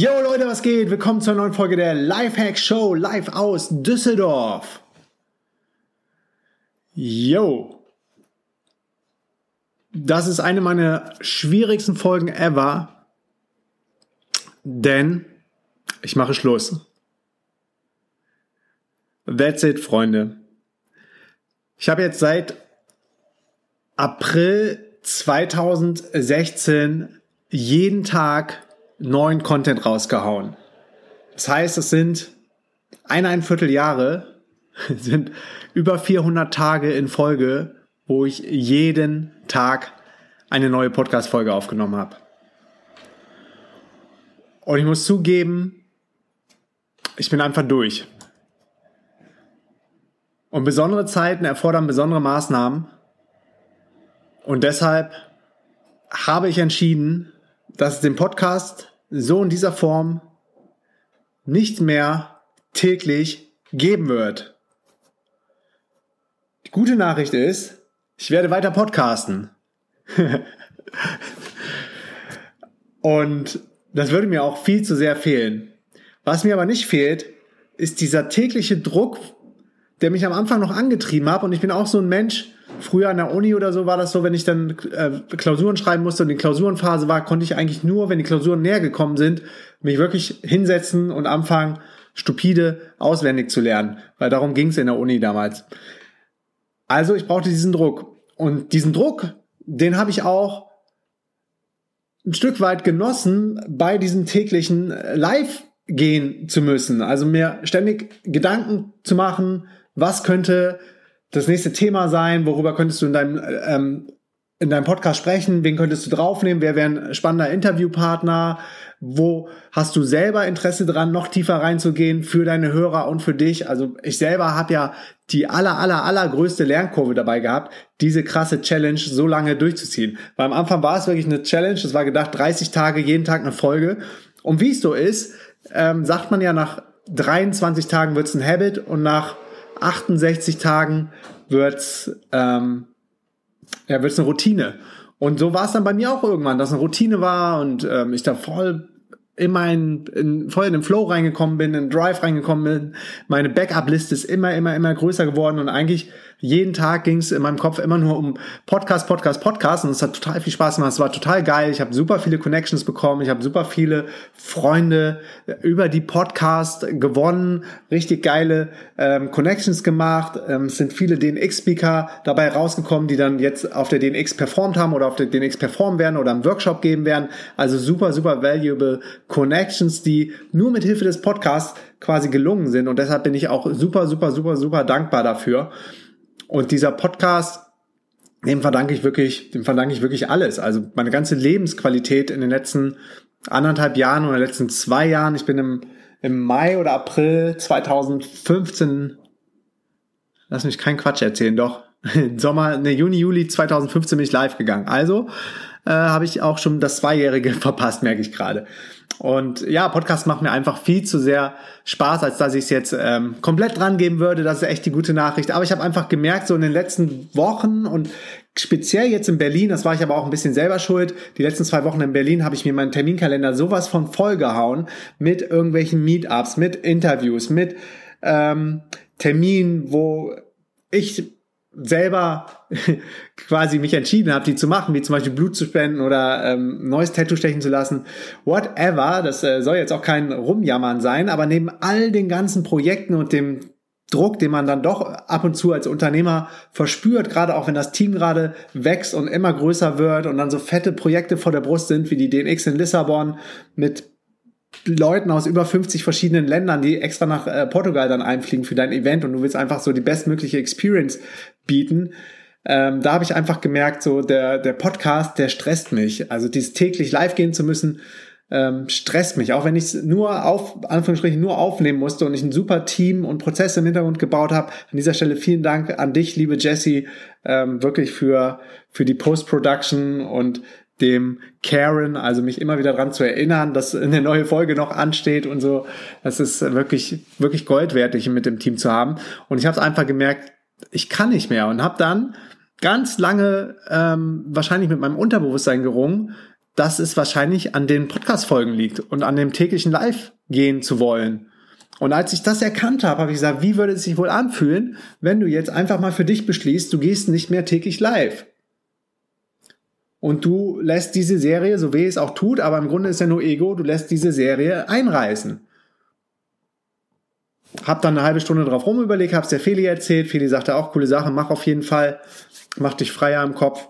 Yo Leute, was geht? Willkommen zur neuen Folge der Lifehack Show live aus Düsseldorf. Yo. Das ist eine meiner schwierigsten Folgen ever, denn ich mache Schluss. That's it, Freunde. Ich habe jetzt seit April 2016 jeden Tag neuen Content rausgehauen. Das heißt, es sind eineinviertel Jahre, sind über 400 Tage in Folge, wo ich jeden Tag eine neue Podcast-Folge aufgenommen habe. Und ich muss zugeben, ich bin einfach durch. Und besondere Zeiten erfordern besondere Maßnahmen. Und deshalb habe ich entschieden, dass es den Podcast so in dieser Form nicht mehr täglich geben wird. Die gute Nachricht ist, ich werde weiter podcasten. Und das würde mir auch viel zu sehr fehlen. Was mir aber nicht fehlt, ist dieser tägliche Druck, der mich am Anfang noch angetrieben hat. Und ich bin auch so ein Mensch, Früher an der Uni oder so war das so, wenn ich dann äh, Klausuren schreiben musste und die Klausurenphase war, konnte ich eigentlich nur, wenn die Klausuren näher gekommen sind, mich wirklich hinsetzen und anfangen, stupide auswendig zu lernen. Weil darum ging es in der Uni damals. Also ich brauchte diesen Druck. Und diesen Druck, den habe ich auch ein Stück weit genossen, bei diesem täglichen Live gehen zu müssen. Also mir ständig Gedanken zu machen, was könnte das nächste Thema sein? Worüber könntest du in deinem, ähm, in deinem Podcast sprechen? Wen könntest du draufnehmen? Wer wäre ein spannender Interviewpartner? Wo hast du selber Interesse dran, noch tiefer reinzugehen für deine Hörer und für dich? Also ich selber habe ja die aller, aller, allergrößte Lernkurve dabei gehabt, diese krasse Challenge so lange durchzuziehen. Weil am Anfang war es wirklich eine Challenge. Es war gedacht, 30 Tage, jeden Tag eine Folge. Und wie es so ist, ähm, sagt man ja, nach 23 Tagen wird es ein Habit und nach 68 Tagen wird's ähm, ja, wird's eine Routine. Und so war es dann bei mir auch irgendwann, dass eine Routine war und ähm, ich da voll in meinen, in, voll in den Flow reingekommen bin, in den Drive reingekommen bin. Meine Backup-Liste ist immer, immer, immer größer geworden und eigentlich jeden Tag ging es in meinem Kopf immer nur um Podcast, Podcast, Podcast und es hat total viel Spaß gemacht. Es war total geil. Ich habe super viele Connections bekommen. Ich habe super viele Freunde über die Podcast gewonnen. Richtig geile ähm, Connections gemacht. Ähm, es sind viele DNX-Speaker dabei rausgekommen, die dann jetzt auf der DNX performt haben oder auf der DNX performen werden oder einen Workshop geben werden. Also super, super valuable Connections, die nur mit Hilfe des Podcasts quasi gelungen sind. Und deshalb bin ich auch super, super, super, super dankbar dafür. Und dieser Podcast, dem verdanke ich wirklich, dem verdanke ich wirklich alles. Also meine ganze Lebensqualität in den letzten anderthalb Jahren oder letzten zwei Jahren. Ich bin im, im Mai oder April 2015, lass mich keinen Quatsch erzählen, doch. Sommer, ne, Juni, Juli 2015 bin ich live gegangen. Also äh, habe ich auch schon das Zweijährige verpasst, merke ich gerade. Und ja, Podcast macht mir einfach viel zu sehr Spaß, als dass ich es jetzt ähm, komplett dran geben würde. Das ist echt die gute Nachricht. Aber ich habe einfach gemerkt, so in den letzten Wochen und speziell jetzt in Berlin, das war ich aber auch ein bisschen selber schuld. Die letzten zwei Wochen in Berlin habe ich mir meinen Terminkalender sowas von vollgehauen mit irgendwelchen Meetups, mit Interviews, mit ähm, Terminen, wo ich selber quasi mich entschieden habe, die zu machen, wie zum Beispiel Blut zu spenden oder ähm, neues Tattoo stechen zu lassen, whatever, das äh, soll jetzt auch kein Rumjammern sein, aber neben all den ganzen Projekten und dem Druck, den man dann doch ab und zu als Unternehmer verspürt, gerade auch wenn das Team gerade wächst und immer größer wird und dann so fette Projekte vor der Brust sind, wie die DNX in Lissabon mit Leuten aus über 50 verschiedenen Ländern, die extra nach äh, Portugal dann einfliegen für dein Event und du willst einfach so die bestmögliche Experience bieten. Ähm, da habe ich einfach gemerkt, so der, der Podcast, der stresst mich. Also dieses täglich live gehen zu müssen, ähm, stresst mich. Auch wenn ich es nur auf, Anführungsstrichen, nur aufnehmen musste und ich ein super Team und Prozesse im Hintergrund gebaut habe. An dieser Stelle vielen Dank an dich, liebe Jessie, ähm, wirklich für, für die Post-Production und dem Karen, also mich immer wieder dran zu erinnern, dass eine neue Folge noch ansteht und so. Das ist wirklich, wirklich Gold wert, mit dem Team zu haben. Und ich habe es einfach gemerkt, ich kann nicht mehr und habe dann ganz lange ähm, wahrscheinlich mit meinem Unterbewusstsein gerungen, dass es wahrscheinlich an den Podcast-Folgen liegt und an dem täglichen Live gehen zu wollen. Und als ich das erkannt habe, habe ich gesagt, wie würde es sich wohl anfühlen, wenn du jetzt einfach mal für dich beschließt, du gehst nicht mehr täglich live. Und du lässt diese Serie, so weh es auch tut, aber im Grunde ist ja nur Ego, du lässt diese Serie einreißen. Hab dann eine halbe Stunde drauf rum überlegt, hab's der Feli erzählt. Feli sagte auch, coole Sache, mach auf jeden Fall. Mach dich freier im Kopf.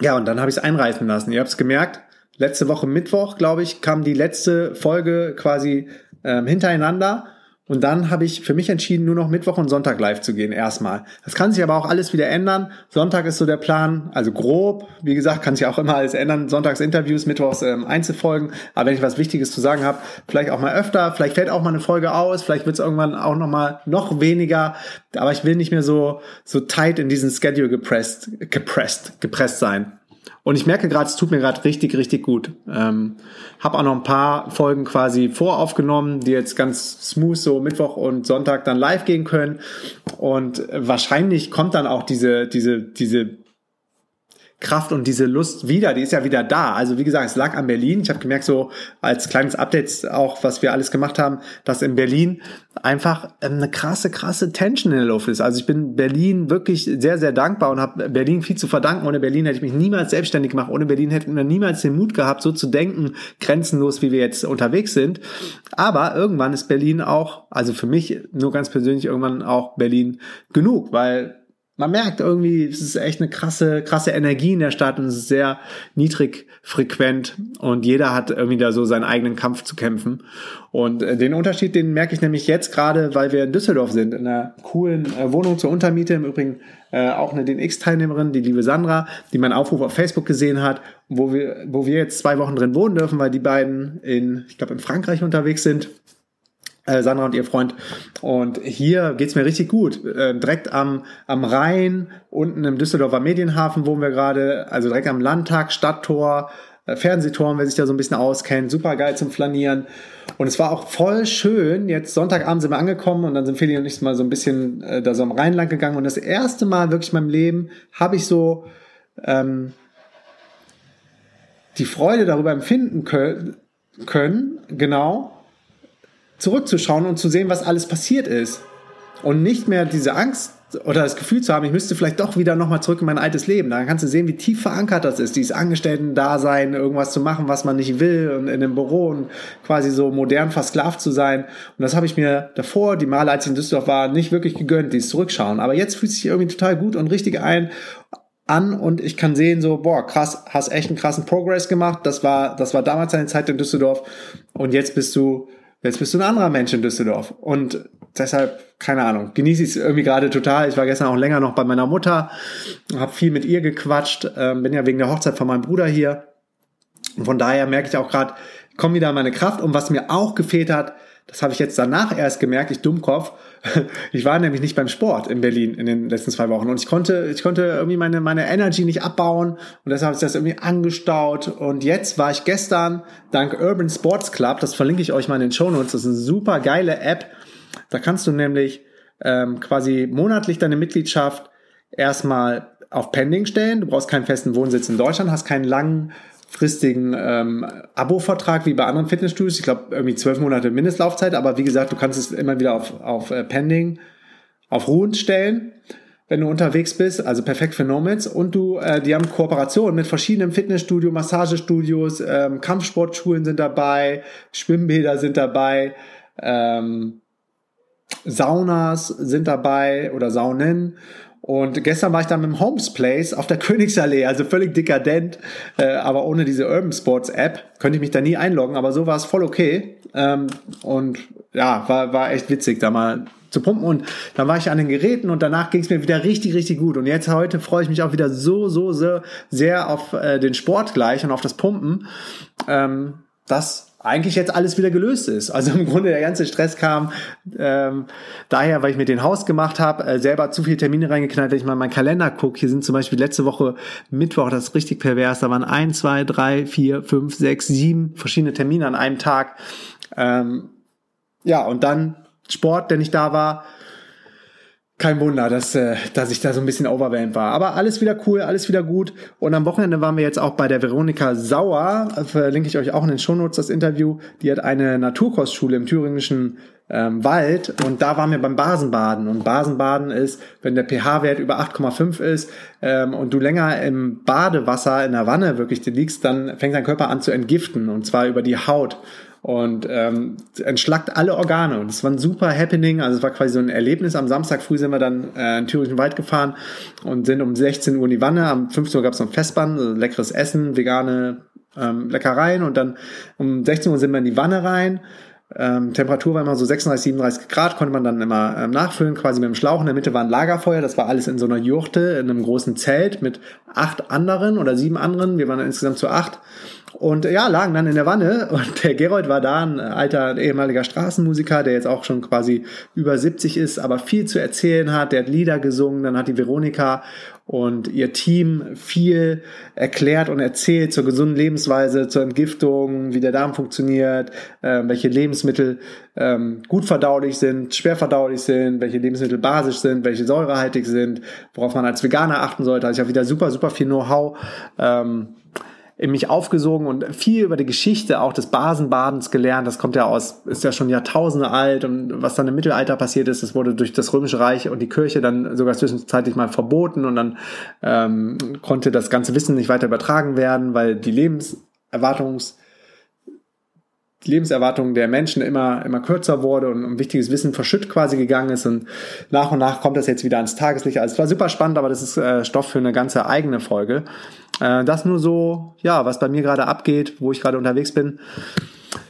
Ja, und dann habe ich es einreißen lassen. Ihr habt es gemerkt, letzte Woche Mittwoch, glaube ich, kam die letzte Folge quasi ähm, hintereinander. Und dann habe ich für mich entschieden, nur noch Mittwoch und Sonntag live zu gehen, erstmal. Das kann sich aber auch alles wieder ändern. Sonntag ist so der Plan, also grob. Wie gesagt, kann sich auch immer alles ändern. Sonntags Interviews, Mittwochs ähm, Einzelfolgen. Aber wenn ich was Wichtiges zu sagen habe, vielleicht auch mal öfter. Vielleicht fällt auch mal eine Folge aus. Vielleicht wird es irgendwann auch noch mal noch weniger. Aber ich will nicht mehr so, so tight in diesen Schedule gepresst, gepresst, gepresst sein. Und ich merke gerade, es tut mir gerade richtig, richtig gut. Ähm, habe auch noch ein paar Folgen quasi voraufgenommen, die jetzt ganz smooth so Mittwoch und Sonntag dann live gehen können. Und wahrscheinlich kommt dann auch diese, diese, diese Kraft und diese Lust wieder, die ist ja wieder da. Also wie gesagt, es lag an Berlin. Ich habe gemerkt, so als kleines Update auch, was wir alles gemacht haben, dass in Berlin einfach eine krasse, krasse Tension in der Luft ist. Also ich bin Berlin wirklich sehr, sehr dankbar und habe Berlin viel zu verdanken. Ohne Berlin hätte ich mich niemals selbstständig gemacht. Ohne Berlin hätten wir niemals den Mut gehabt, so zu denken, grenzenlos, wie wir jetzt unterwegs sind. Aber irgendwann ist Berlin auch, also für mich nur ganz persönlich irgendwann auch Berlin genug, weil man merkt irgendwie, es ist echt eine krasse, krasse Energie in der Stadt und es ist sehr niedrig frequent und jeder hat irgendwie da so seinen eigenen Kampf zu kämpfen. Und äh, den Unterschied, den merke ich nämlich jetzt gerade, weil wir in Düsseldorf sind, in einer coolen äh, Wohnung zur Untermiete. Im Übrigen äh, auch eine DNX-Teilnehmerin, die liebe Sandra, die meinen Aufruf auf Facebook gesehen hat, wo wir, wo wir jetzt zwei Wochen drin wohnen dürfen, weil die beiden in, ich glaube, in Frankreich unterwegs sind Sandra und ihr Freund. Und hier geht's mir richtig gut. Äh, direkt am, am Rhein, unten im Düsseldorfer Medienhafen wohnen wir gerade, also direkt am Landtag, Stadttor, äh, Fernsehturm, wer sich da so ein bisschen auskennt, super geil zum Flanieren. Und es war auch voll schön. Jetzt Sonntagabend sind wir angekommen und dann sind Feli und ich mal so ein bisschen äh, da so am Rhein lang gegangen. Und das erste Mal wirklich in meinem Leben habe ich so ähm, die Freude darüber empfinden können, können, genau, zurückzuschauen und zu sehen, was alles passiert ist. Und nicht mehr diese Angst oder das Gefühl zu haben, ich müsste vielleicht doch wieder nochmal zurück in mein altes Leben. Dann kannst du sehen, wie tief verankert das ist, dieses Angestellten-Dasein, irgendwas zu machen, was man nicht will und in einem Büro und quasi so modern versklavt zu sein. Und das habe ich mir davor, die Male, als ich in Düsseldorf war, nicht wirklich gegönnt, dieses Zurückschauen. Aber jetzt fühlt es sich irgendwie total gut und richtig ein an und ich kann sehen so, boah, krass, hast echt einen krassen Progress gemacht. Das war, das war damals eine Zeit in Düsseldorf und jetzt bist du Jetzt bist du ein anderer Mensch in Düsseldorf. Und deshalb, keine Ahnung, genieße ich es irgendwie gerade total. Ich war gestern auch länger noch bei meiner Mutter, habe viel mit ihr gequatscht, ähm, bin ja wegen der Hochzeit von meinem Bruder hier. Und von daher merke ich auch gerade, komme wieder meine Kraft. Und was mir auch gefehlt hat, das habe ich jetzt danach erst gemerkt, ich Dummkopf. Ich war nämlich nicht beim Sport in Berlin in den letzten zwei Wochen und ich konnte, ich konnte irgendwie meine, meine Energy nicht abbauen und deshalb ich das irgendwie angestaut und jetzt war ich gestern dank Urban Sports Club, das verlinke ich euch mal in den Show Notes, das ist eine super geile App. Da kannst du nämlich ähm, quasi monatlich deine Mitgliedschaft erstmal auf Pending stellen. Du brauchst keinen festen Wohnsitz in Deutschland, hast keinen langen fristigen ähm, Abo-Vertrag wie bei anderen Fitnessstudios. Ich glaube, irgendwie zwölf Monate Mindestlaufzeit, aber wie gesagt, du kannst es immer wieder auf, auf äh, Pending, auf ruhend stellen, wenn du unterwegs bist, also perfekt für Nomads. Und du, äh, die haben Kooperationen mit verschiedenen Fitnessstudios, Massagestudios, ähm, Kampfsportschulen sind dabei, Schwimmbäder sind dabei, ähm, Saunas sind dabei oder Saunen. Und gestern war ich dann im Homes Place auf der Königsallee, also völlig dekadent, äh, aber ohne diese Urban Sports App könnte ich mich da nie einloggen, aber so war es voll okay. Ähm, und ja, war, war echt witzig, da mal zu pumpen. Und dann war ich an den Geräten und danach ging es mir wieder richtig, richtig gut. Und jetzt heute freue ich mich auch wieder so, so, so sehr auf äh, den Sport gleich und auf das Pumpen. Ähm, das eigentlich jetzt alles wieder gelöst ist. Also im Grunde der ganze Stress kam ähm, daher, weil ich mir den Haus gemacht habe, äh, selber zu viele Termine reingeknallt, wenn ich mal in meinen Kalender gucke. Hier sind zum Beispiel letzte Woche Mittwoch, das ist richtig pervers, da waren ein, zwei, drei, vier, fünf, sechs, sieben verschiedene Termine an einem Tag. Ähm, ja, und dann Sport, der nicht da war, kein Wunder, dass, äh, dass ich da so ein bisschen overwhelmed war. Aber alles wieder cool, alles wieder gut. Und am Wochenende waren wir jetzt auch bei der Veronika Sauer. Verlinke ich euch auch in den Shownotes das Interview. Die hat eine Naturkostschule im thüringischen ähm, Wald. Und da waren wir beim Basenbaden. Und Basenbaden ist, wenn der pH-Wert über 8,5 ist ähm, und du länger im Badewasser in der Wanne wirklich liegst, dann fängt dein Körper an zu entgiften. Und zwar über die Haut und ähm, entschlackt alle Organe. Und es war ein super Happening. Also es war quasi so ein Erlebnis. Am Samstag früh sind wir dann äh, in Thüringen Wald gefahren und sind um 16 Uhr in die Wanne. Am 15 Uhr gab es noch ein Festband, also leckeres Essen, vegane ähm, Leckereien. Und dann um 16 Uhr sind wir in die Wanne rein. Ähm, Temperatur war immer so 36, 37 Grad, konnte man dann immer ähm, nachfüllen, quasi mit dem Schlauch. In der Mitte war ein Lagerfeuer, das war alles in so einer Jurte, in einem großen Zelt mit acht anderen oder sieben anderen. Wir waren insgesamt zu acht. Und ja, lagen dann in der Wanne und der Gerold war da, ein alter ehemaliger Straßenmusiker, der jetzt auch schon quasi über 70 ist, aber viel zu erzählen hat. Der hat Lieder gesungen, dann hat die Veronika und ihr Team viel erklärt und erzählt zur gesunden Lebensweise, zur Entgiftung, wie der Darm funktioniert, äh, welche Lebensmittel ähm, gut verdaulich sind, schwer verdaulich sind, welche Lebensmittel basisch sind, welche säurehaltig sind, worauf man als Veganer achten sollte. Also ich habe wieder super, super viel Know-how. Ähm, in mich aufgesogen und viel über die Geschichte auch des Basenbadens gelernt. Das kommt ja aus, ist ja schon Jahrtausende alt und was dann im Mittelalter passiert ist, das wurde durch das Römische Reich und die Kirche dann sogar zwischenzeitlich mal verboten und dann ähm, konnte das ganze Wissen nicht weiter übertragen werden, weil die Lebenserwartungs die Lebenserwartung der Menschen immer, immer kürzer wurde und um wichtiges Wissen verschütt quasi gegangen ist und nach und nach kommt das jetzt wieder ans Tageslicht. Also es war super spannend, aber das ist äh, Stoff für eine ganze eigene Folge. Äh, das nur so, ja, was bei mir gerade abgeht, wo ich gerade unterwegs bin.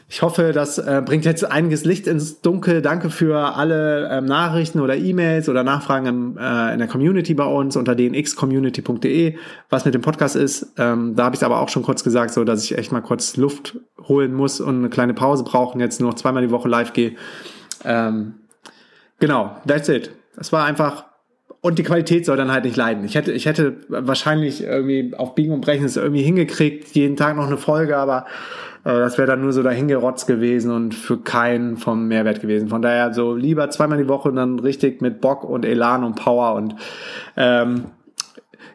Ich hoffe, das äh, bringt jetzt einiges Licht ins Dunkel. Danke für alle ähm, Nachrichten oder E-Mails oder Nachfragen im, äh, in der Community bei uns unter dnxcommunity.de, was mit dem Podcast ist. Ähm, da habe ich es aber auch schon kurz gesagt, so dass ich echt mal kurz Luft holen muss und eine kleine Pause brauchen. Jetzt nur noch zweimal die Woche live gehe. Ähm, genau, that's it. Es war einfach und die Qualität soll dann halt nicht leiden. Ich hätte, ich hätte wahrscheinlich irgendwie auf Biegen und Brechen es irgendwie hingekriegt, jeden Tag noch eine Folge, aber äh, das wäre dann nur so dahingerotzt gewesen und für keinen vom Mehrwert gewesen. Von daher so lieber zweimal die Woche und dann richtig mit Bock und Elan und Power und ähm,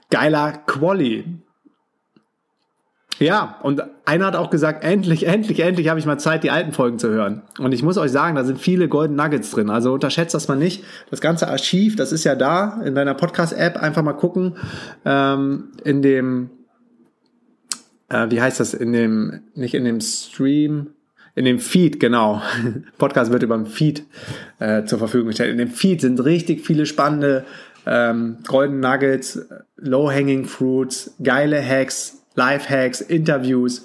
geiler Quali. Ja, und einer hat auch gesagt, endlich, endlich, endlich habe ich mal Zeit, die alten Folgen zu hören. Und ich muss euch sagen, da sind viele Golden Nuggets drin. Also unterschätzt das mal nicht. Das ganze Archiv, das ist ja da in deiner Podcast-App. Einfach mal gucken. Ähm, in dem, äh, wie heißt das, in dem, nicht in dem Stream, in dem Feed, genau. Podcast wird über dem Feed äh, zur Verfügung gestellt. In dem Feed sind richtig viele spannende ähm, Golden Nuggets, Low-Hanging Fruits, geile Hacks, Lifehacks, Interviews,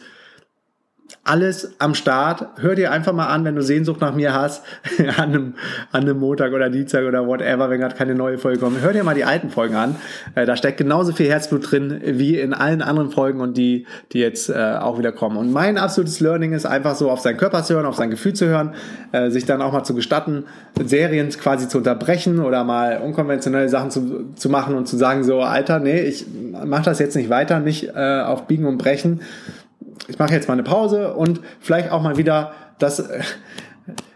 alles am Start. Hör dir einfach mal an, wenn du Sehnsucht nach mir hast, an einem, an einem Montag oder Dienstag oder whatever, wenn gerade keine neue Folge kommt. Hör dir mal die alten Folgen an. Äh, da steckt genauso viel Herzblut drin wie in allen anderen Folgen und die, die jetzt äh, auch wieder kommen. Und mein absolutes Learning ist einfach so auf seinen Körper zu hören, auf sein Gefühl zu hören, äh, sich dann auch mal zu gestatten, Serien quasi zu unterbrechen oder mal unkonventionelle Sachen zu, zu machen und zu sagen so, Alter, nee, ich mach das jetzt nicht weiter, nicht äh, auf Biegen und Brechen ich mache jetzt mal eine Pause und vielleicht auch mal wieder das, äh,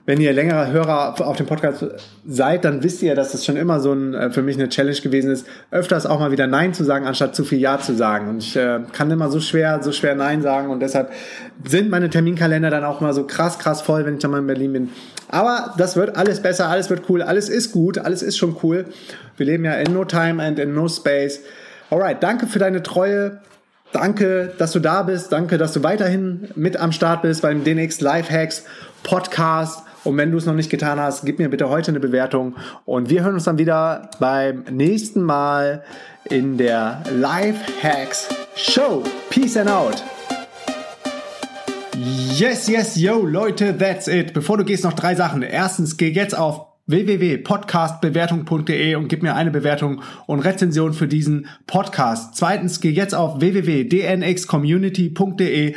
wenn ihr längere Hörer auf dem Podcast seid, dann wisst ihr, dass das schon immer so ein, äh, für mich eine Challenge gewesen ist, öfters auch mal wieder Nein zu sagen, anstatt zu viel Ja zu sagen. Und ich äh, kann immer so schwer, so schwer Nein sagen und deshalb sind meine Terminkalender dann auch mal so krass, krass voll, wenn ich dann mal in Berlin bin. Aber das wird alles besser, alles wird cool, alles ist gut, alles ist schon cool. Wir leben ja in no time and in no space. Alright, danke für deine Treue. Danke, dass du da bist. Danke, dass du weiterhin mit am Start bist beim DNX Live Hacks Podcast. Und wenn du es noch nicht getan hast, gib mir bitte heute eine Bewertung. Und wir hören uns dann wieder beim nächsten Mal in der Life Hacks Show. Peace and out. Yes, yes, yo, Leute, that's it. Bevor du gehst, noch drei Sachen. Erstens, geh jetzt auf www.podcastbewertung.de und gib mir eine Bewertung und Rezension für diesen Podcast. Zweitens, geh jetzt auf www.dnxcommunity.de